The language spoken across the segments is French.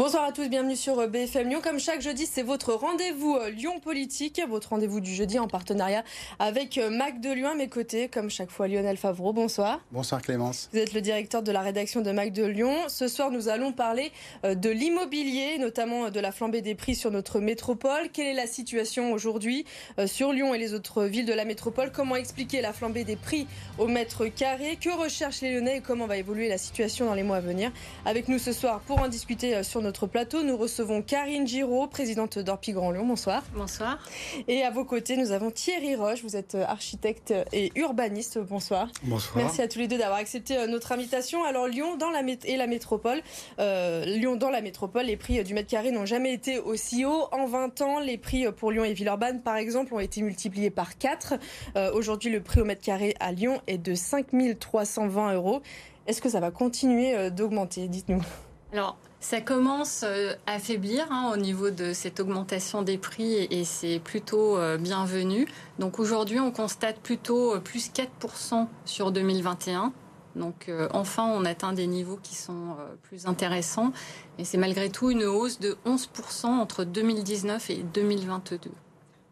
Bonsoir à tous, bienvenue sur euh, BFM Lyon. Comme chaque jeudi, c'est votre rendez-vous euh, Lyon Politique, votre rendez-vous du jeudi en partenariat avec euh, Mac de Lyon à mes côtés, comme chaque fois Lionel Favreau. Bonsoir. Bonsoir Clémence. Vous êtes le directeur de la rédaction de Mac de Lyon. Ce soir, nous allons parler de l'immobilier, notamment de la flambée des prix sur notre métropole. Quelle est la situation aujourd'hui sur Lyon et les autres villes de la métropole? Comment expliquer la flambée des prix au mètre carré? Que recherchent les Lyonnais et comment va évoluer la situation dans les mois à venir? Avec nous ce soir pour en discuter sur notre plateau, nous recevons Karine Giraud, présidente d'Orpi Grand Lyon. Bonsoir. Bonsoir. Et à vos côtés, nous avons Thierry Roche. Vous êtes architecte et urbaniste. Bonsoir. Bonsoir. Merci à tous les deux d'avoir accepté euh, notre invitation. Alors Lyon dans la et la métropole, euh, Lyon dans la métropole, les prix du mètre carré n'ont jamais été aussi hauts. En 20 ans, les prix pour Lyon et Villeurbanne, par exemple, ont été multipliés par 4. Euh, aujourd'hui, le prix au mètre carré à Lyon est de 5 320 euros. Est-ce que ça va continuer d'augmenter? Dites-nous. Alors, ça commence euh, à faiblir hein, au niveau de cette augmentation des prix et, c'est plutôt euh, bienvenu. Donc aujourd'hui, on constate plutôt euh, plus 4% sur 2021. Donc enfin, on atteint des niveaux qui sont plus intéressants. Et c'est malgré tout une hausse de 11% entre 2019 et 2022.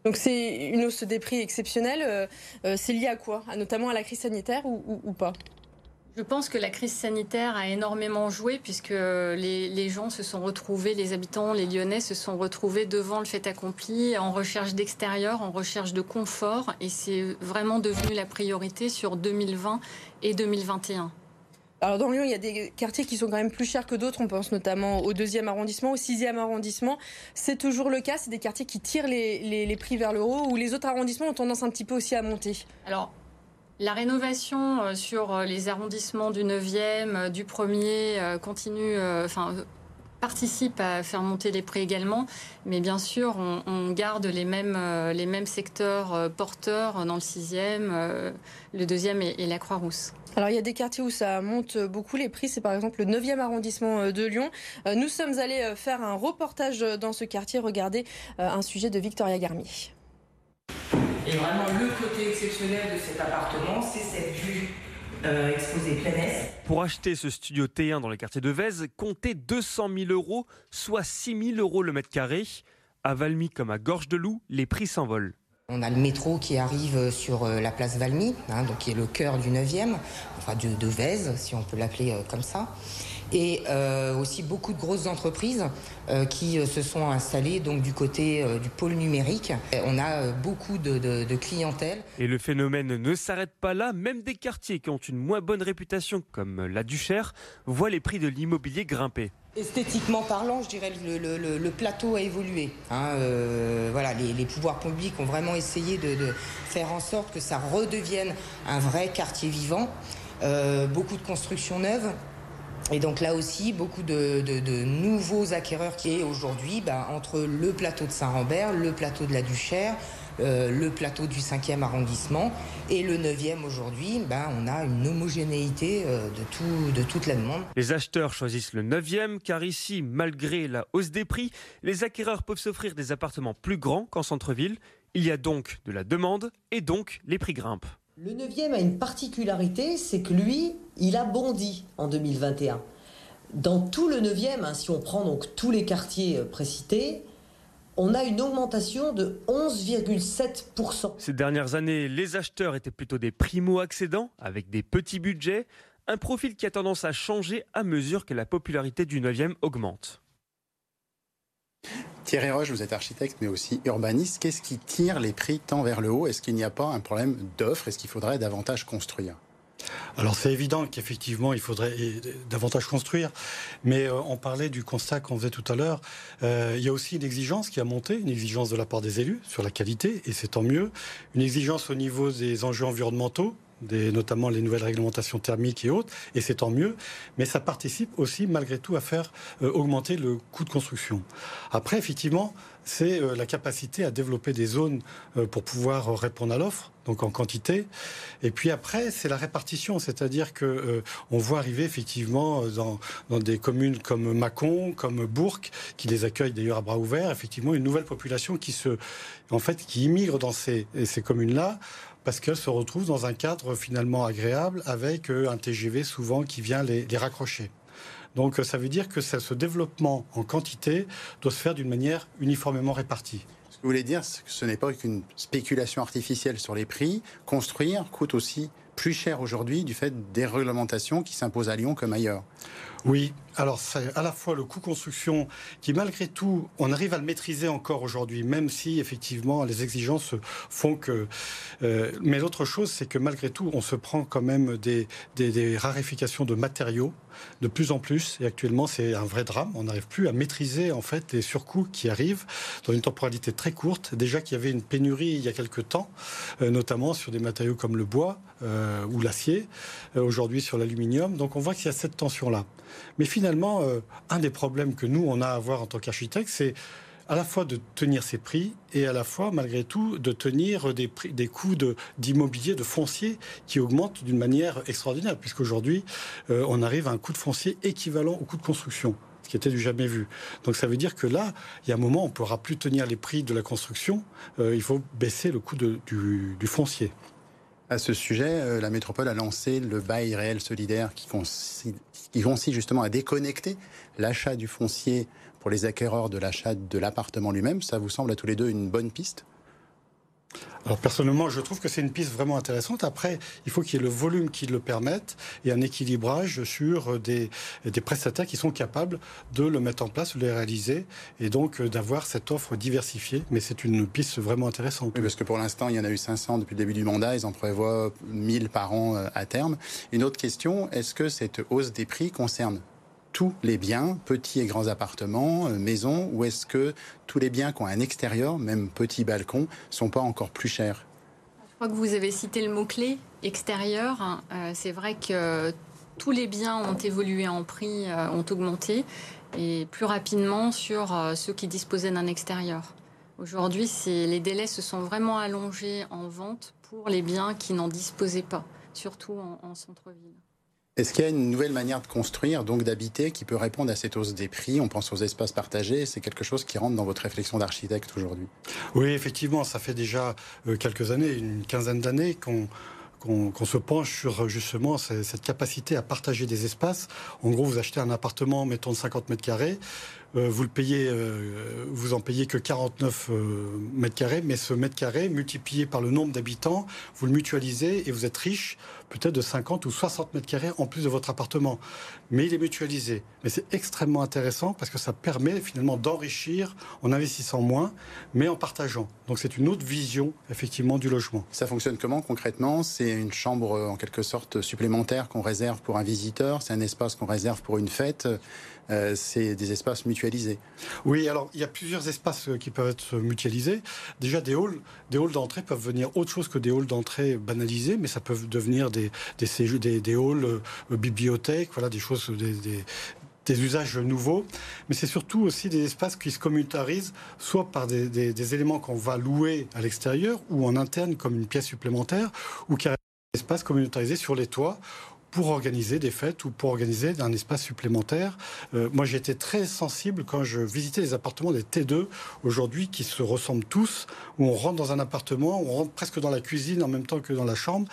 Donc c'est une hausse des prix exceptionnelle. c'est lié à quoi? Notamment à la crise sanitaire ou pas? Je pense que la crise sanitaire a énormément joué puisque les, gens se sont retrouvés, les habitants, les Lyonnais se sont retrouvés devant le fait accompli en recherche d'extérieur, en recherche de confort et c'est vraiment devenu la priorité sur 2020 et 2021. Alors dans Lyon, il y a des quartiers qui sont quand même plus chers que d'autres. On pense notamment au deuxième arrondissement, au sixième arrondissement. C'est toujours le cas. C'est des quartiers qui tirent les, les, prix vers le haut, ou les autres arrondissements ont tendance un petit peu aussi à monter. Alors la rénovation euh, sur euh, les arrondissements du 9e, euh, du 1er continue, participe à faire monter les prix également. Mais bien sûr, on, garde les mêmes, les mêmes secteurs porteurs dans le 6e, le 2e et, la Croix-Rousse. Alors il y a des quartiers où ça monte beaucoup les prix, c'est par exemple le 9e arrondissement de Lyon. Nous sommes allés faire un reportage dans ce quartier, regardez un sujet de Victoria Garmier. Et vraiment, le côté exceptionnel de cet appartement, c'est cette vue euh, exposée plein Pour acheter ce studio T1 dans le quartier de Vèze, comptez 200 000 euros, soit 6 000 euros le mètre carré. À Valmy comme à Gorge de Loup, les prix s'envolent. On a le métro qui arrive sur euh, la place Valmy, hein, donc qui est le cœur du 9e, enfin de, de Vèze, si on peut l'appeler euh, comme ça et euh, aussi beaucoup de grosses entreprises euh, qui euh, se sont installées donc du côté du pôle numérique. On a beaucoup de, de, clientèle. Et le phénomène ne s'arrête pas là. Même des quartiers qui ont une moins bonne réputation, comme la Duchère, voient les prix de l'immobilier grimper. Esthétiquement parlant, je dirais le, le, le plateau a évolué. Hein, voilà, les, les, pouvoirs publics ont vraiment essayé de, de, faire en sorte que ça redevienne un vrai quartier vivant. beaucoup de constructions neuves, et donc là aussi, beaucoup de, nouveaux acquéreurs qui est aujourd'hui bah, entre le plateau de Saint-Rambert, le plateau de la Duchère, euh, le plateau du 5e arrondissement et le 9e aujourd'hui, bah, on a une homogénéité euh, de, tout, de toute la demande. Les acheteurs choisissent le 9e car ici, malgré la hausse des prix, les acquéreurs peuvent s'offrir des appartements plus grands qu'en centre-ville. Il y a donc de la demande et donc les prix grimpent. Le 9e a une particularité, c'est que lui, il a bondi en 2021. Dans tout le 9e, hein, si on prend donc tous les quartiers euh, précités, on a une augmentation de 11,7%. Ces dernières années, les acheteurs étaient plutôt des primo-accédants avec des petits budgets, un profil qui a tendance à changer à mesure que la popularité du 9e augmente. Thierry Roche, vous êtes architecte mais aussi urbaniste. Qu'est-ce qui tire les prix tant vers le haut? Est-ce qu'il n'y a pas un problème d'offre? Est-ce qu'il faudrait davantage construire? Alors c'est évident qu'effectivement il faudrait davantage construire, mais euh, on parlait du constat qu'on faisait tout à l'heure. Euh, il y a aussi une exigence qui a monté, une exigence de la part des élus sur la qualité, et c'est tant mieux. Une exigence au niveau des enjeux environnementaux, notamment les nouvelles réglementations thermiques et autres, et c'est tant mieux, mais ça participe aussi malgré tout à faire euh, augmenter le coût de construction. Après, effectivement, c'est euh, la capacité à développer des zones euh, pour pouvoir répondre à l'offre, donc en quantité. Et puis après, c'est la répartition, c'est-à-dire que on voit arriver effectivement dans, des communes comme Mâcon, comme Bourg, qui les accueillent d'ailleurs à bras ouverts, effectivement une nouvelle population qui se, en fait, qui immigre dans ces, communes-là parce qu'elles se retrouvent dans un cadre finalement agréable avec euh, un TGV souvent qui vient les, raccrocher. Donc ça veut dire que ce développement en quantité doit se faire d'une manière uniformément répartie. Ce que vous voulez dire, que ce n'est pas qu'une spéculation artificielle sur les prix. Construire coûte aussi plus cher aujourd'hui du fait des réglementations qui s'imposent à Lyon comme ailleurs. Oui, alors c'est à la fois le coût construction qui malgré tout, on arrive à le maîtriser encore aujourd'hui, même si effectivement les exigences font que... Euh, mais l'autre chose, c'est que malgré tout, on se prend quand même des, des, raréfications de matériaux de plus en plus. Et actuellement, c'est un vrai drame. On n'arrive plus à maîtriser en fait les surcoûts qui arrivent dans une temporalité très courte. Déjà qu'il y avait une pénurie il y a quelques temps, euh, notamment sur des matériaux comme le bois euh, ou l'acier, aujourd'hui sur l'aluminium. Donc on voit qu'il y a cette tension-là. Mais finalement, euh, un des problèmes que nous, on a à avoir en tant qu'architecte, c'est à la fois de tenir ces prix et à la fois, malgré tout, de tenir des, coûts d'immobilier, de, foncier qui augmentent d'une manière extraordinaire, puisqu'aujourd'hui, euh, on arrive à un coût de foncier équivalent au coût de construction ce qui était du jamais vu. Donc ça veut dire que là, il y a un moment, on ne pourra plus tenir les prix de la construction, euh, il faut baisser le coût du foncier. À ce sujet, euh, la métropole a lancé le bail réel solidaire qui consiste, qui justement à déconnecter l'achat du foncier pour les acquéreurs de l'achat de l'appartement lui-même. Ça vous semble à tous les deux une bonne piste? Alors personnellement, je trouve que c'est une piste vraiment intéressante. Après, il faut qu'il y ait le volume qui le permette et un équilibrage sur des, prestataires qui sont capables de le mettre en place, de le réaliser et donc euh, d'avoir cette offre diversifiée. Mais c'est une piste vraiment intéressante. Oui, parce que pour l'instant, il y en a eu 500 depuis le début du mandat. Ils en prévoient 1000 par an euh, à terme. Une autre question, est-ce que cette hausse des prix concerne tous les biens, petits et grands appartements, euh, maisons, ou est-ce que tous les biens qui ont un extérieur, même petit balcon, sont pas encore plus chers? Je crois que vous avez cité le mot-clé, extérieur. Euh, c'est vrai que tous les biens ont évolué en prix, euh, ont augmenté, et plus rapidement sur ceux qui disposaient d'un extérieur. Aujourd'hui, les délais se sont vraiment allongés en vente pour les biens qui n'en disposaient pas, surtout en centre-ville. Est-ce qu'il y a une nouvelle manière de construire, donc d'habiter, qui peut répondre à cette hausse des prix? On pense aux espaces partagés. C'est quelque chose qui rentre dans votre réflexion d'architecte aujourd'hui Oui, effectivement, ça fait déjà euh, quelques années, une quinzaine d'années qu'on se penche sur justement cette capacité à partager des espaces. En gros, vous achetez un appartement, mettons de 50 mètres carrés, euh, vous le payez, euh, en payez que 49 mètres carrés, mais ce mètre carré multiplié par le nombre d'habitants, vous le mutualisez et vous êtes riche peut-être de 50 ou 60 mètres carrés en plus de votre appartement. Mais il est mutualisé. Mais c'est extrêmement intéressant parce que ça permet finalement d'enrichir en investissant moins, mais en partageant. Donc c'est une autre vision effectivement du logement. Ça fonctionne comment concrètement? C'est une chambre en quelque sorte supplémentaire qu'on réserve pour un visiteur, c'est un espace qu'on réserve pour une fête. Euh, c'est des espaces mutualisés. Oui, alors il y a plusieurs espaces euh, qui peuvent être mutualisés. Déjà, des halls, des halls d'entrée peuvent venir autre chose que des halls d'entrée banalisés, mais ça peut devenir des, des, des, halls euh, bibliothèques, voilà, des choses, des, usages nouveaux, mais c'est surtout aussi des espaces qui se communautarisent, soit par des, éléments qu'on va louer à l'extérieur ou en interne comme une pièce supplémentaire, ou qui des espaces communautarisés sur les toits pour organiser des fêtes ou pour organiser un espace supplémentaire. Euh, moi, j'étais très sensible quand je visitais les appartements des T2 aujourd'hui qui se ressemblent tous, où on rentre dans un appartement, on rentre presque dans la cuisine en même temps que dans la chambre.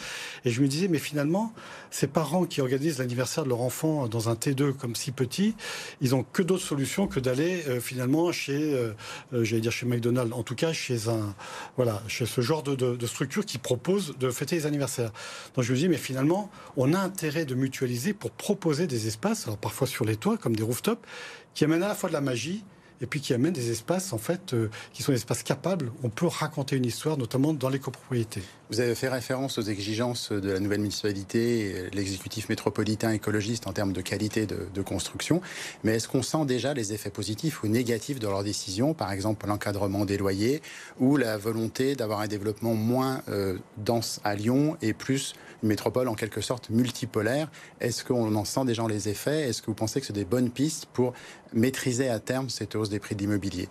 Et je me disais, mais finalement, ces parents qui organisent l'anniversaire de leur enfant dans un T2 comme si petit, ils ont que d'autres solutions que d'aller euh, finalement chez, euh, j'allais dire chez McDonald's, en tout cas chez un, voilà, chez ce genre de, structure qui propose de fêter les anniversaires. Donc je me dis, mais finalement, on a intérêt de mutualiser pour proposer des espaces, alors parfois sur les toits, comme des rooftops, qui amènent à la fois de la magie, et puis qui amènent des espaces en fait euh, qui sont des espaces capables. On peut raconter une histoire, notamment dans les copropriétés. Vous avez fait référence aux exigences de la nouvelle municipalité, l'exécutif métropolitain écologiste en termes de qualité de, construction. Mais est-ce qu'on sent déjà les effets positifs ou négatifs de leurs décisions, par exemple l'encadrement des loyers ou la volonté d'avoir un développement moins euh, dense à Lyon et plus une métropole en quelque sorte multipolaire? Est-ce qu'on en sent déjà les effets? Est-ce que vous pensez que c'est des bonnes pistes pour maîtriser à terme cette hausse des prix de l'immobilier?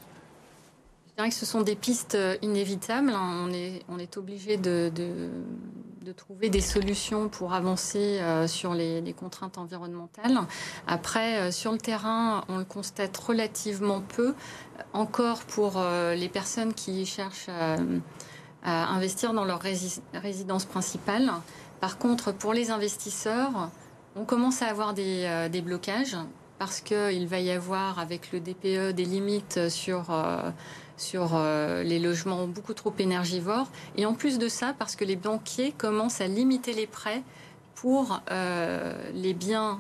Je dirais que ce sont des pistes euh, inévitables. On est, on est obligé de, trouver des solutions pour avancer euh, sur les, contraintes environnementales. Après, euh, sur le terrain, on le constate relativement peu, encore pour les personnes qui cherchent à, investir dans leur résidence principale. Par contre, pour les investisseurs, on commence à avoir des blocages parce qu'il va y avoir avec le DPE des limites sur sur euh, les logements beaucoup trop énergivores. Et en plus de ça, parce que les banquiers commencent à limiter les prêts pour euh, les biens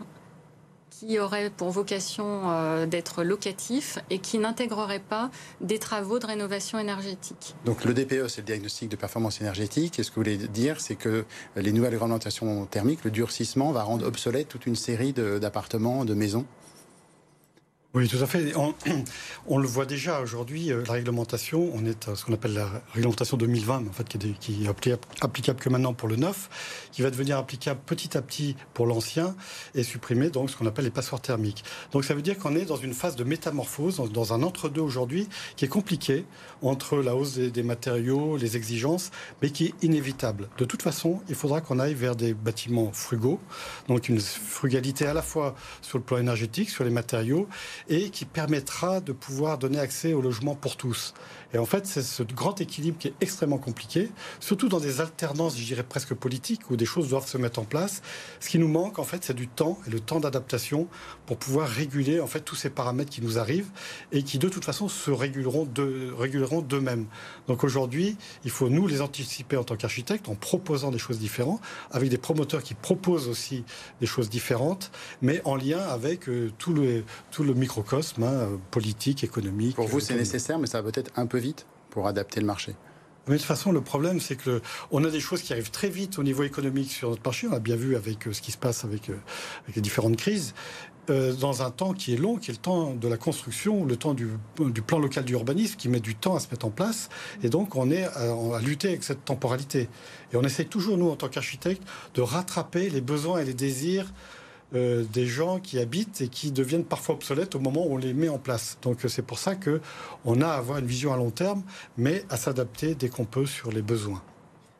qui auraient pour vocation euh, d'être locatifs et qui n'intégreraient pas des travaux de rénovation énergétique. Donc le DPE, c'est le diagnostic de performance énergétique. Et ce que vous voulez dire, c'est que les nouvelles réglementations thermiques, le durcissement va rendre obsolète toute une série d'appartements, de maisons oui, tout à fait. On, le voit déjà aujourd'hui, euh, la réglementation, on est à ce qu'on appelle la réglementation 2020, en fait, qui est, applicable que maintenant pour le neuf, qui va devenir applicable petit à petit pour l'ancien et supprimer donc ce qu'on appelle les passoires thermiques. Donc ça veut dire qu'on est dans une phase de métamorphose, dans un entre-deux aujourd'hui, qui est compliqué entre la hausse des, matériaux, les exigences, mais qui est inévitable. De toute façon, il faudra qu'on aille vers des bâtiments frugaux, donc une frugalité à la fois sur le plan énergétique, sur les matériaux, et qui permettra de pouvoir donner accès au logement pour tous. Et en fait, c'est ce grand équilibre qui est extrêmement compliqué, surtout dans des alternances, je dirais presque politiques, où des choses doivent se mettre en place. Ce qui nous manque, en fait, c'est du temps et le temps d'adaptation pour pouvoir réguler, en fait, tous ces paramètres qui nous arrivent et qui, de toute façon, se réguleront de, réguleront d'eux-mêmes. Donc aujourd'hui, il faut nous les anticiper en tant qu'architectes en proposant des choses différentes, avec des promoteurs qui proposent aussi des choses différentes, mais en lien avec euh, tout, le, tout le microcosme hein, politique, économique. Pour vous, c'est nécessaire, mais ça va peut-être un peu vite pour adapter le marché mais de toute façon, le problème, c'est que on a des choses qui arrivent très vite au niveau économique sur notre marché. On a bien vu avec euh, ce qui se passe avec, euh, avec les différentes crises. Euh, dans un temps qui est long, qui est le temps de la construction, le temps du, du plan local d'urbanisme, qui met du temps à se mettre en place. Et donc, on est à, à, lutter avec cette temporalité. Et on essaie toujours, nous, en tant qu'architectes, de rattraper les besoins et les désirs euh, des gens qui habitent et qui deviennent parfois obsolètes au moment où on les met en place. Donc c'est pour ça que on a à avoir une vision à long terme, mais à s'adapter dès qu'on peut sur les besoins.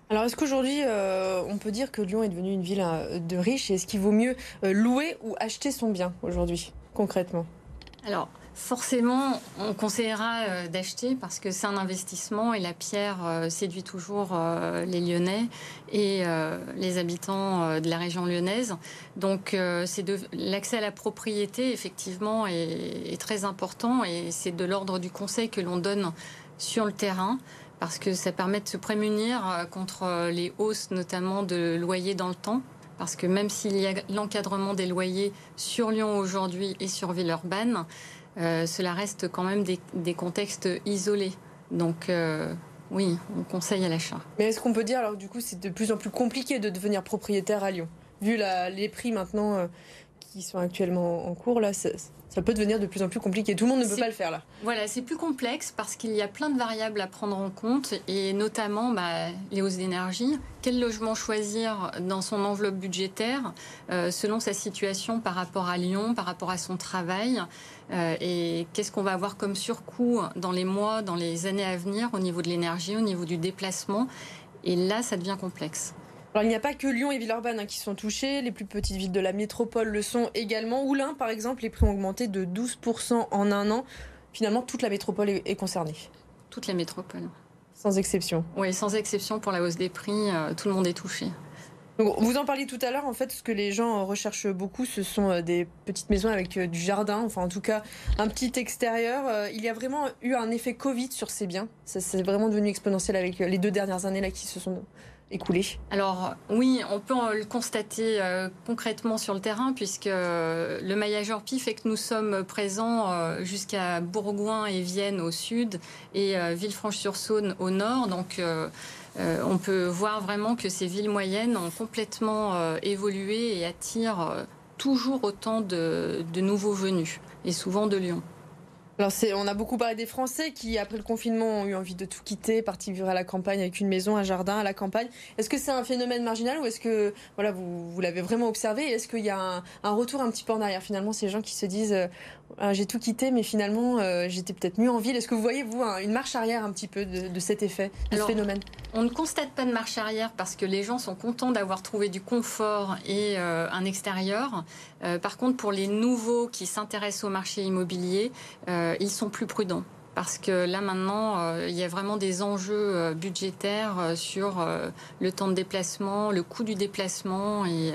Alors est-ce qu'aujourd'hui euh, on peut dire que Lyon est devenue une ville euh, de riches et est-ce qu'il vaut mieux louer ou acheter son bien aujourd'hui concrètement? Alors Forcément, on conseillera euh, d'acheter parce que c'est un investissement et la pierre euh, séduit toujours euh, les Lyonnais et les habitants de la région lyonnaise. Donc, l'accès à la propriété, effectivement, est, est très important et c'est de l'ordre du conseil que l'on donne sur le terrain parce que ça permet de se prémunir contre les hausses, notamment de loyers dans le temps. Parce que même s'il y a l'encadrement des loyers sur Lyon aujourd'hui et sur Villeurbanne, euh, cela reste quand même des, contextes isolés. Donc euh, oui, on conseille à l'achat. Mais est-ce qu'on peut dire alors du coup c'est de plus en plus compliqué de devenir propriétaire à Lyon Vu les prix maintenant euh, qui sont actuellement en cours, là, ça peut devenir de plus en plus compliqué. Tout le monde ne peut pas le faire là. Voilà, c'est plus complexe parce qu'il y a plein de variables à prendre en compte et notamment bah, les hausses d'énergie. Quel logement choisir dans son enveloppe budgétaire euh, selon sa situation par rapport à Lyon, par rapport à son travail euh, et qu'est-ce qu'on va avoir comme surcoût dans les mois, dans les années à venir au niveau de l'énergie, au niveau du déplacement. Et là, ça devient complexe. Alors, il n'y a pas que Lyon et Villeurbanne hein, qui sont touchés, les plus petites villes de la métropole le sont également. Oulin, par exemple, les prix ont augmenté de 12% en un an. Finalement, toute la métropole est, concernée. Toute la métropole. Sans exception. Oui, sans exception pour la hausse des prix, euh, tout le monde est touché. vous en parliez tout à l'heure, en fait, ce que les gens recherchent beaucoup, ce sont euh, des petites maisons avec euh, du jardin, enfin en tout cas un petit extérieur. Il y a vraiment eu un effet Covid sur ces biens. Ça c'est vraiment devenu exponentiel avec les deux dernières années là qui se sont Alors oui, on peut le constater euh, concrètement sur le terrain puisque euh, le maillageur PI fait que nous sommes présents euh, jusqu'à Bourgoin et Vienne au sud et Villefranche-sur-Saône au nord. Donc on peut voir vraiment que ces villes moyennes ont complètement évolué et attirent toujours autant de nouveaux venus et souvent de Lyon. Alors on a beaucoup parlé des Français qui, après le confinement, ont eu envie de tout quitter, partir vivre à la campagne avec une maison, un jardin à la campagne. Est-ce que c'est un phénomène marginal ou est-ce que voilà vous, vous l'avez vraiment observé? Est-ce qu'il y a un, un, retour un petit peu en arrière finalement ces gens qui se disent euh, ah, j'ai tout quitté, mais finalement, euh, j'étais peut-être mieux en ville? Est-ce que vous voyez, vous, une marche arrière un petit peu de, cet effet, de ce phénomène? On ne constate pas de marche arrière parce que les gens sont contents d'avoir trouvé du confort et euh, un extérieur. Par contre, pour les nouveaux qui s'intéressent au marché immobilier, ils sont plus prudents. parce que là maintenant, euh, il y a vraiment des enjeux euh, budgétaires euh, sur le temps de déplacement, le coût du déplacement et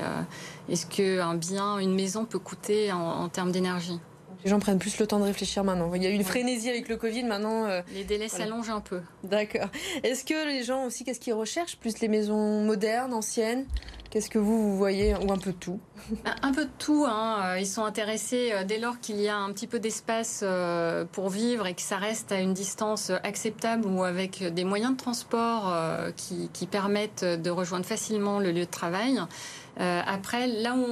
est-ce qu'un bien, une maison peut coûter en, termes d'énergie? Les gens prennent plus le temps de réfléchir maintenant. Il y a eu une frénésie avec le Covid maintenant. les délais s'allongent un peu. D'accord. Est-ce que les gens aussi, qu'est-ce qu'ils recherchent? Plus les maisons modernes, anciennes? Qu'est-ce que vous, vous voyez Ou un peu de tout Un peu de tout. Hein. Euh, ils sont intéressés euh, dès lors qu'il y a un petit peu d'espace euh, pour vivre et que ça reste à une distance acceptable ou avec des moyens de transport qui, permettent de rejoindre facilement le lieu de travail. Après, là où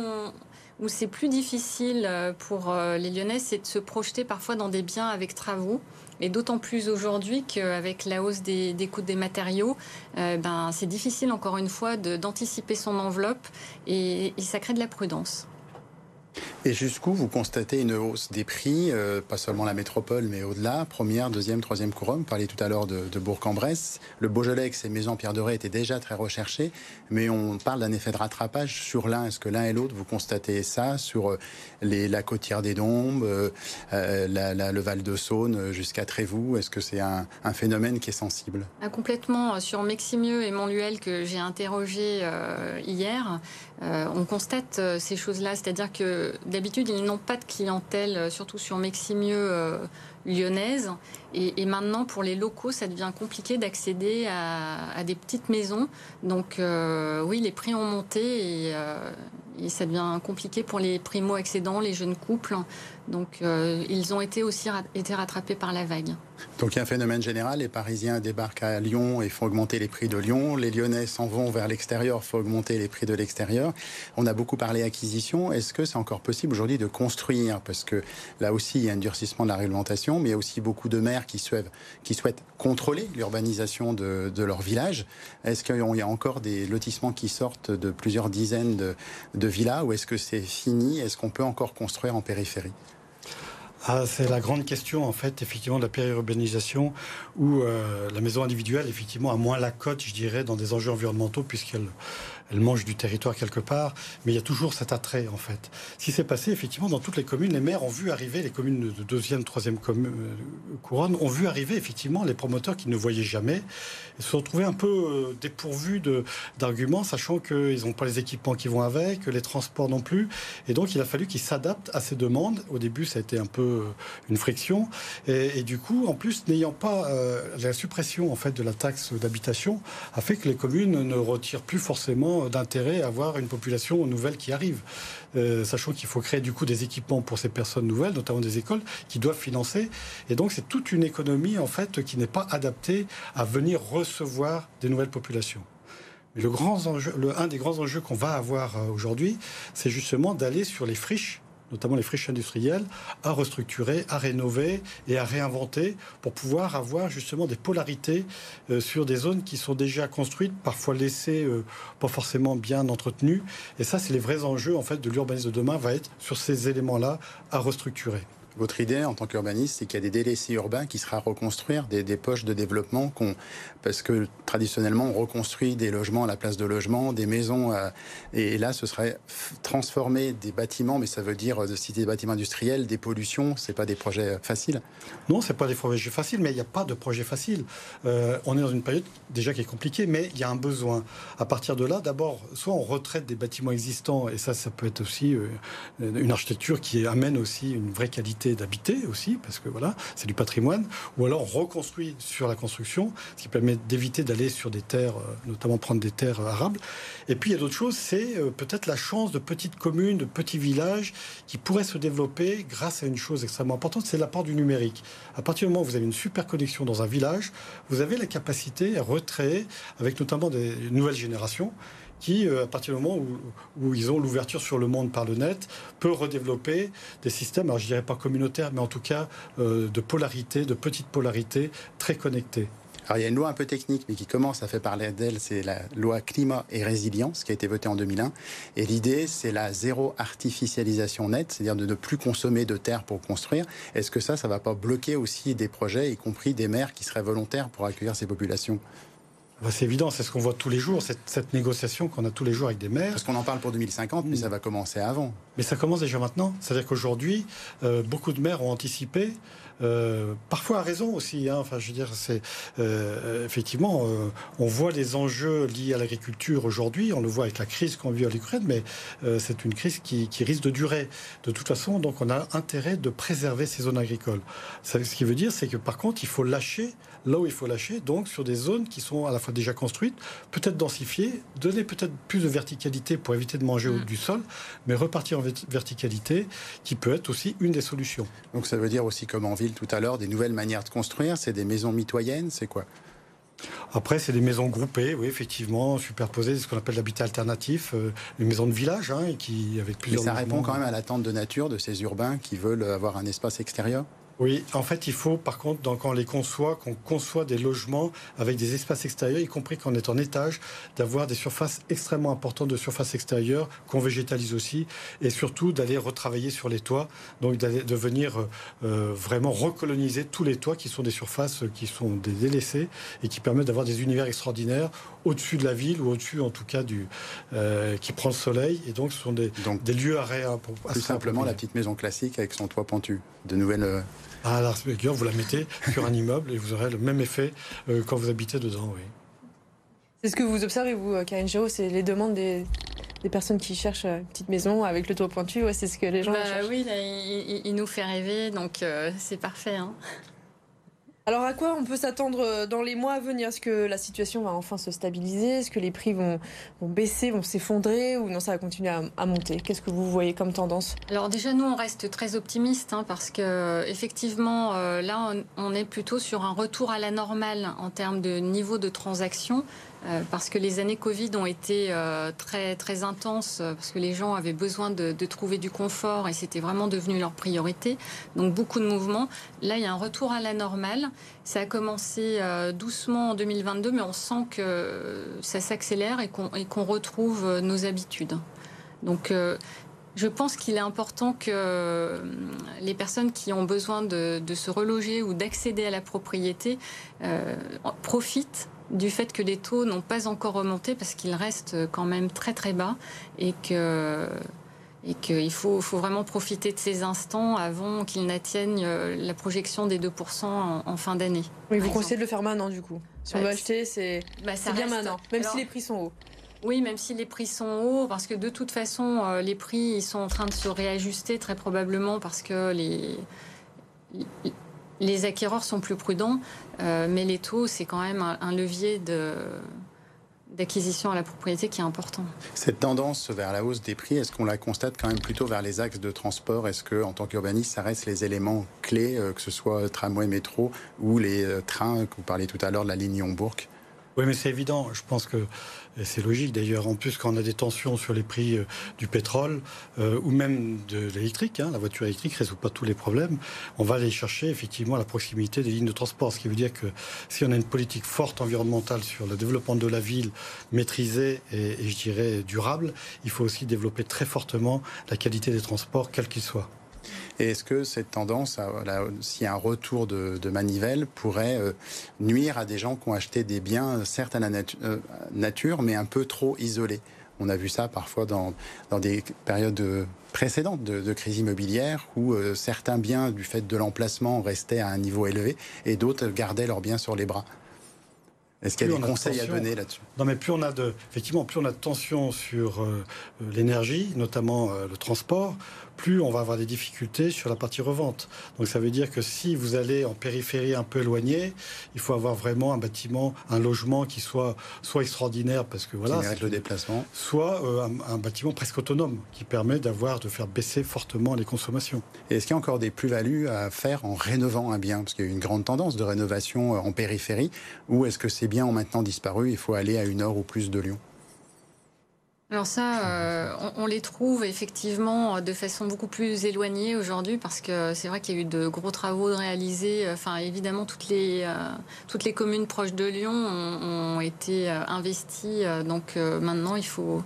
où c'est plus difficile pour les Lyonnais, c'est de se projeter parfois dans des biens avec travaux. Et d'autant plus aujourd'hui qu'avec la hausse des, coûts des matériaux, euh, ben, c'est difficile encore une fois d'anticiper son enveloppe et, et ça crée de la prudence. Et jusqu'où vous constatez une hausse des prix, euh, pas seulement la métropole, mais au-delà, première, deuxième, troisième couronne? Vous parliez tout à l'heure de, Bourg-en-Bresse. Le Beaujolais, avec ses maisons Pierre Doré, était déjà très recherché, mais on parle d'un effet de rattrapage sur l'un. Est-ce que l'un et l'autre, vous constatez ça sur euh, la côtière des Dombes, euh, le Val de Saône jusqu'à Trévoux? Est-ce que c'est un, phénomène qui est sensible? Ah, Complètement. Sur Meximieux et Montluel, que j'ai interrogé hier, on constate ces choses-là. C'est-à-dire que d'habitude, ils n'ont pas de clientèle, euh, surtout sur Meximieux euh, lyonnaise. Et, maintenant, pour les locaux, ça devient compliqué d'accéder à, des petites maisons. Donc, euh, oui, les prix ont monté et ça devient compliqué pour les primo-accédants, les jeunes couples. Donc euh, ils ont été aussi été rattrapés par la vague. Donc il y a un phénomène général, les Parisiens débarquent à Lyon et font augmenter les prix de Lyon, les Lyonnais s'en vont vers l'extérieur, font augmenter les prix de l'extérieur. On a beaucoup parlé acquisition, est-ce que c'est encore possible aujourd'hui de construire? Parce que là aussi il y a un durcissement de la réglementation, mais il y a aussi beaucoup de maires qui souhaitent contrôler l'urbanisation de, leur village. Est-ce qu'il y a encore des lotissements qui sortent de plusieurs dizaines de, de villas ou est-ce que c'est fini? Est-ce qu'on peut encore construire en périphérie? Ah, c'est la grande question, en fait, effectivement, de la périurbanisation, où euh, la maison individuelle, effectivement, a moins la cote, je dirais, dans des enjeux environnementaux, puisqu'elle elle mange du territoire quelque part, mais il y a toujours cet attrait en fait. Ce qui s'est passé effectivement dans toutes les communes, les maires ont vu arriver, les communes de deuxième, troisième euh, couronne ont vu arriver effectivement les promoteurs qui ne voyaient jamais, Ils se sont retrouvés un peu euh, dépourvus d'arguments, sachant qu'ils n'ont pas les équipements qui vont avec, les transports non plus, et donc il a fallu qu'ils s'adaptent à ces demandes. Au début, ça a été un peu euh, une friction, et, du coup, en plus, n'ayant pas la suppression en fait de la taxe d'habitation, a fait que les communes ne retirent plus forcément d'intérêt à avoir une population nouvelle qui arrive. Euh, sachant qu'il faut créer du coup des équipements pour ces personnes nouvelles, notamment des écoles, qui doivent financer. Et donc c'est toute une économie en fait qui n'est pas adaptée à venir recevoir des nouvelles populations. Mais le grand le, un des grands enjeux qu'on va avoir euh, aujourd'hui, c'est justement d'aller sur les friches notamment les friches industrielles, à restructurer, à rénover et à réinventer pour pouvoir avoir justement des polarités euh, sur des zones qui sont déjà construites, parfois laissées euh, pas forcément bien entretenues. Et ça, c'est les vrais enjeux en fait de l'urbanisme de demain, va être sur ces éléments-là à restructurer. Votre idée en tant qu'urbaniste, c'est qu'il y a des délaissés urbains qui sera à reconstruire, des, poches de développement, parce que traditionnellement on reconstruit des logements à la place de logements, des maisons, euh, et là ce serait transformer des bâtiments, mais ça veut dire de citer des bâtiments industriels, des pollutions, c'est pas des projets faciles. Non, c'est pas des projets faciles, mais il n'y a pas de projet facile. Euh, on est dans une période déjà qui est compliquée, mais il y a un besoin. À partir de là, d'abord, soit on retraite des bâtiments existants, et ça, ça peut être aussi euh, une architecture qui amène aussi une vraie qualité d'habiter aussi, parce que voilà, c'est du patrimoine, ou alors on reconstruit sur la construction, ce qui permet d'éviter d'aller sur des terres, euh, notamment prendre des terres arables. Et puis il y a d'autres choses, c'est euh, peut-être la chance de petites communes, de petits villages qui pourraient se développer grâce à une chose extrêmement importante, c'est l'apport du numérique. À partir du moment où vous avez une super connexion dans un village, vous avez la capacité à recréer, avec notamment des nouvelles générations, qui, euh, à partir du moment où, ils ont l'ouverture sur le monde par le net, peut redévelopper des systèmes, alors je dirais pas communautaires, mais en tout cas de polarité, de petites polarités très connectées. Alors, il y a une loi un peu technique, mais qui commence à faire parler d'elle, c'est la loi climat et résilience qui a été votée en 2001. Et l'idée, c'est la zéro artificialisation nette, c'est-à-dire de ne plus consommer de terre pour construire. Est-ce que ça, ça ne va pas bloquer aussi des projets, y compris des maires qui seraient volontaires pour accueillir ces populations? Bah, c'est évident, c'est ce qu'on voit tous les jours, cette, négociation qu'on a tous les jours avec des maires. Parce qu'on en parle pour 2050, mais ça va commencer avant. Mais ça commence déjà maintenant. C'est-à-dire qu'aujourd'hui, euh, beaucoup de maires ont anticipé euh, parfois à raison aussi. Hein. Enfin, je veux dire, c'est euh, effectivement, euh, on voit les enjeux liés à l'agriculture aujourd'hui. On le voit avec la crise qu'on vit à l'Ukraine, mais c'est une crise qui, risque de durer. De toute façon, donc, on a intérêt de préserver ces zones agricoles. ce qui veut dire, c'est que par contre, il faut lâcher là où il faut lâcher, donc sur des zones qui sont à la fois déjà construites, peut-être densifiées, donner peut-être plus de verticalité pour éviter de manger au mm. du sol, mais repartir en verticalité, qui peut être aussi une des solutions. Donc ça veut dire aussi, comme en ville tout à l'heure, des nouvelles manières de construire, c'est des maisons mitoyennes, c'est quoi? Après, c'est des maisons groupées, oui, effectivement, superposées, ce qu'on appelle l'habitat alternatif, euh, une maison de village, hein, qui avec plusieurs. Mais ça répond quand même à l'attente de nature de ces urbains qui veulent avoir un espace extérieur? Oui, en fait, il faut, par contre, quand on les conçoit, qu'on conçoit des logements avec des espaces extérieurs, y compris quand on est en étage, d'avoir des surfaces extrêmement importantes de surface extérieure, qu'on végétalise aussi, et surtout d'aller retravailler sur les toits, donc de venir euh, vraiment recoloniser tous les toits qui sont des surfaces qui sont des délaissées et qui permettent d'avoir des univers extraordinaires au-dessus de la ville ou au-dessus, en tout cas, du euh, qui prend le soleil. Et donc, ce sont des, des lieux à, pour Plus simplement, la petite maison classique avec son toit pentu. De nouvelles euh, à la vous la mettez sur un immeuble et vous aurez le même effet euh, quand vous habitez dedans, oui. C'est ce que vous observez, vous, euh, Karine Géraud, c'est les demandes des, personnes qui cherchent une petite maison avec le toit pointu, ouais, c'est ce que les gens bah, cherchent. Oui, il, nous fait rêver, donc euh, c'est parfait. Hein. Alors à quoi on peut s'attendre euh, dans les mois à venir? Est-ce que la situation va enfin se stabiliser? Est-ce que les prix vont, baisser, vont s'effondrer? Ou non ça va continuer à, monter? Qu'est-ce que vous voyez comme tendance? Alors déjà nous on reste très optimiste hein, parce que effectivement euh, là on, est plutôt sur un retour à la normale en termes de niveau de transaction. Euh, parce que les années Covid ont été euh, très, très intenses, euh, parce que les gens avaient besoin de, trouver du confort et c'était vraiment devenu leur priorité. Donc beaucoup de mouvements. Là, il y a un retour à la normale. Ça a commencé doucement en 2022, mais on sent que ça s'accélère et qu'on retrouve nos habitudes. Donc je pense qu'il est important que les personnes qui ont besoin de, se reloger ou d'accéder à la propriété profitent du fait que les taux n'ont pas encore remonté parce qu'ils restent quand même très très bas et que et qu'il faut, faut, vraiment profiter de ces instants avant qu'ils n'atteignent euh, la projection des 2% en, fin d'année. Oui, vous conseillez de le faire maintenant du coup. Si on veut acheter, c'est bah, bien maintenant, même si les prix sont hauts. Oui, même si les prix sont hauts, parce que de toute façon, euh, les prix ils sont en train de se réajuster très probablement parce que les les acquéreurs sont plus prudents, euh, mais les taux, c'est quand même un, levier d'acquisition à la propriété qui est important. Cette tendance vers la hausse des prix, est-ce qu'on la constate quand même plutôt vers les axes de transport? Est-ce que, en tant qu'urbaniste, ça reste les éléments clés, euh, que ce soit tramway, métro ou les euh, trains que vous parliez tout à l'heure de la ligne Lyon-Bourg oui, mais c'est évident. Je pense que c'est logique d'ailleurs. En plus, quand on a des tensions sur les prix euh, du pétrole euh, ou même de l'électrique, hein, la voiture électrique ne résout pas tous les problèmes. On va aller chercher effectivement la proximité des lignes de transport. Ce qui veut dire que si on a une politique forte environnementale sur le développement de la ville, maîtrisée et, et je dirais durable, il faut aussi développer très fortement la qualité des transports, quels qu'ils soient. Et est-ce que cette tendance, s'il y a un retour de, manivelle, pourrait euh, nuire à des gens qui ont acheté des biens, certes à la euh, nature, mais un peu trop isolés? On a vu ça parfois dans, des périodes précédentes de, crise immobilière où euh, certains biens, du fait de l'emplacement, restaient à un niveau élevé et d'autres gardaient leurs biens sur les bras. Est-ce qu'il y a des conseils à donner là-dessus? Non, mais plus on a de, effectivement, plus on a de tension sur l'énergie, notamment le transport, plus on va avoir des difficultés sur la partie revente. Donc ça veut dire que si vous allez en périphérie un peu éloignée, il faut avoir vraiment un bâtiment, un logement qui soit soit extraordinaire parce que voilà, qui le déplacement, soit euh, un, bâtiment presque autonome qui permet d'avoir de faire baisser fortement les consommations. Et est-ce qu'il y a encore des plus-values à faire en rénovant un bien? Parce qu'il y a une grande tendance de rénovation euh, en périphérie ou est-ce que ces biens ont maintenant disparu, il faut aller à une heure ou plus de Lyon? Alors ça, euh, on, les trouve effectivement de façon beaucoup plus éloignée aujourd'hui parce que c'est vrai qu'il y a eu de gros travaux réalisés. Enfin, évidemment, toutes les, euh, toutes les communes proches de Lyon ont, été euh, investies. donc maintenant, il faut,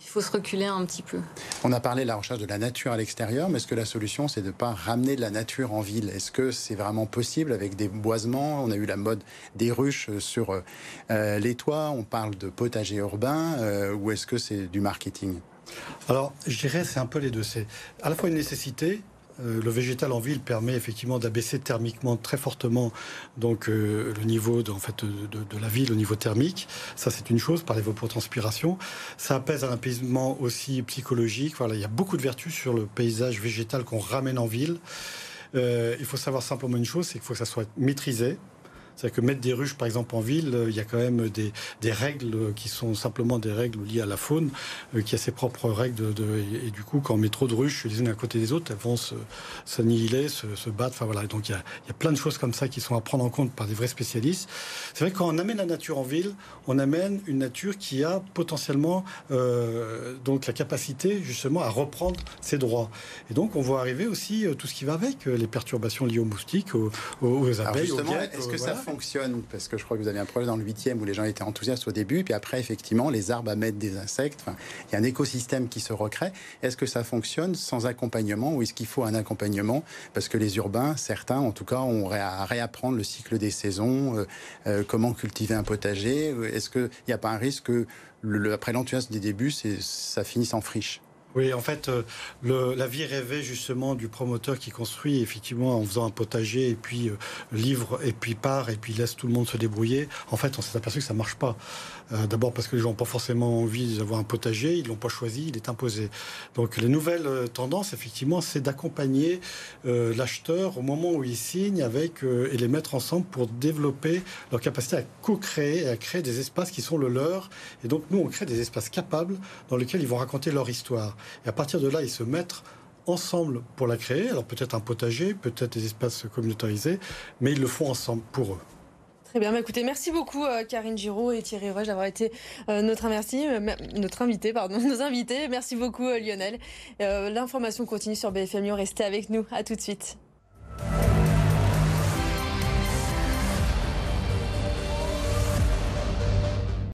il faut se reculer un petit peu. On a parlé de la recherche de la nature à l'extérieur, mais est-ce que la solution, c'est de ne pas ramener de la nature en ville? Est-ce que c'est vraiment possible avec des boisements? On a eu la mode des ruches sur euh, les toits, on parle de potager urbain, euh, ou est-ce que c'est du marketing? Alors, je dirais c'est un peu les deux. C'est à la fois une nécessité, le végétal en ville permet effectivement d'abaisser thermiquement très fortement donc le niveau de, la ville au niveau thermique. Ça, c'est une chose par l'évapotranspiration. Ça apaise un apaisement aussi psychologique. Il y a beaucoup de vertus sur le paysage végétal qu'on ramène en ville. il faut savoir simplement une chose, c'est qu'il faut que ça soit maîtrisé. C'est-à-dire que mettre des ruches, par exemple, en ville, euh, il y a quand même des, des, règles qui sont simplement des règles liées à la faune, euh, qui a ses propres règles. De, et, du coup, quand on met trop de ruches les unes à côté des autres, elles vont s'annihiler, se, se, battre. Enfin voilà. Donc il y, a, il y, a, plein de choses comme ça qui sont à prendre en compte par des vrais spécialistes. C'est vrai que quand on amène la nature en ville, on amène une nature qui a potentiellement euh, donc la capacité justement à reprendre ses droits. Et donc on voit arriver aussi tout ce qui va avec les perturbations liées aux moustiques, aux, aux abeilles, aux Est-ce que ça fonctionne Parce que je crois que vous avez un projet dans le 8e où les gens étaient enthousiastes au début, puis après, effectivement, les arbres mettre des insectes. Il y a un écosystème qui se recrée. Est-ce que ça fonctionne sans accompagnement ou est-ce qu'il faut un accompagnement? Parce que les urbains, certains, en tout cas, ont à réapprendre le cycle des saisons, euh, euh, comment cultiver un potager. Est-ce qu'il n'y a pas un risque que, après l'enthousiasme des débuts, ça finisse en friche? Oui, en fait, euh, la vie rêvée justement du promoteur qui construit effectivement en faisant un potager et puis euh, livre et puis part et puis laisse tout le monde se débrouiller. En fait, on s'est aperçu que ça marche pas. Euh, d'abord parce que les gens n'ont pas forcément envie d'avoir un potager, ils l'ont pas choisi, il est imposé. Donc les nouvelles tendances, effectivement, c'est d'accompagner l'acheteur au moment où il signe avec et les mettre ensemble pour développer leur capacité à co-créer et à créer des espaces qui sont le leur. Et donc nous, on crée des espaces capables dans lesquels ils vont raconter leur histoire. Et à partir de là, ils se mettent ensemble pour la créer. Alors peut-être un potager, peut-être des espaces communautarisés, mais ils le font ensemble pour eux. Très bien, bah, écoutez, merci beaucoup euh, Karine Giraud et Thierry Roche d'avoir été euh, euh, notre invité, pardon, nos invités. Merci beaucoup Lionel. L'information continue sur BFM restez avec nous, à tout de suite.